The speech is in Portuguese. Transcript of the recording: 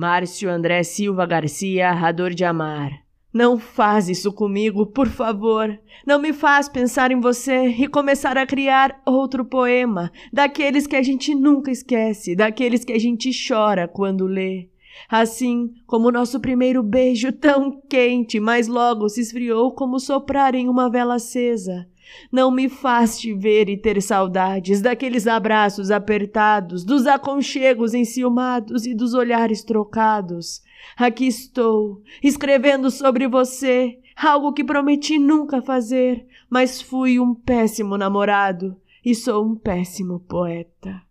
Márcio André Silva Garcia, Rador de Amar. Não faz isso comigo, por favor. Não me faz pensar em você e começar a criar outro poema, daqueles que a gente nunca esquece, daqueles que a gente chora quando lê. Assim como nosso primeiro beijo tão quente, mas logo se esfriou como soprar em uma vela acesa. Não me faz te ver e ter saudades daqueles abraços apertados, dos aconchegos enciumados e dos olhares trocados. Aqui estou, escrevendo sobre você, algo que prometi nunca fazer, mas fui um péssimo namorado e sou um péssimo poeta.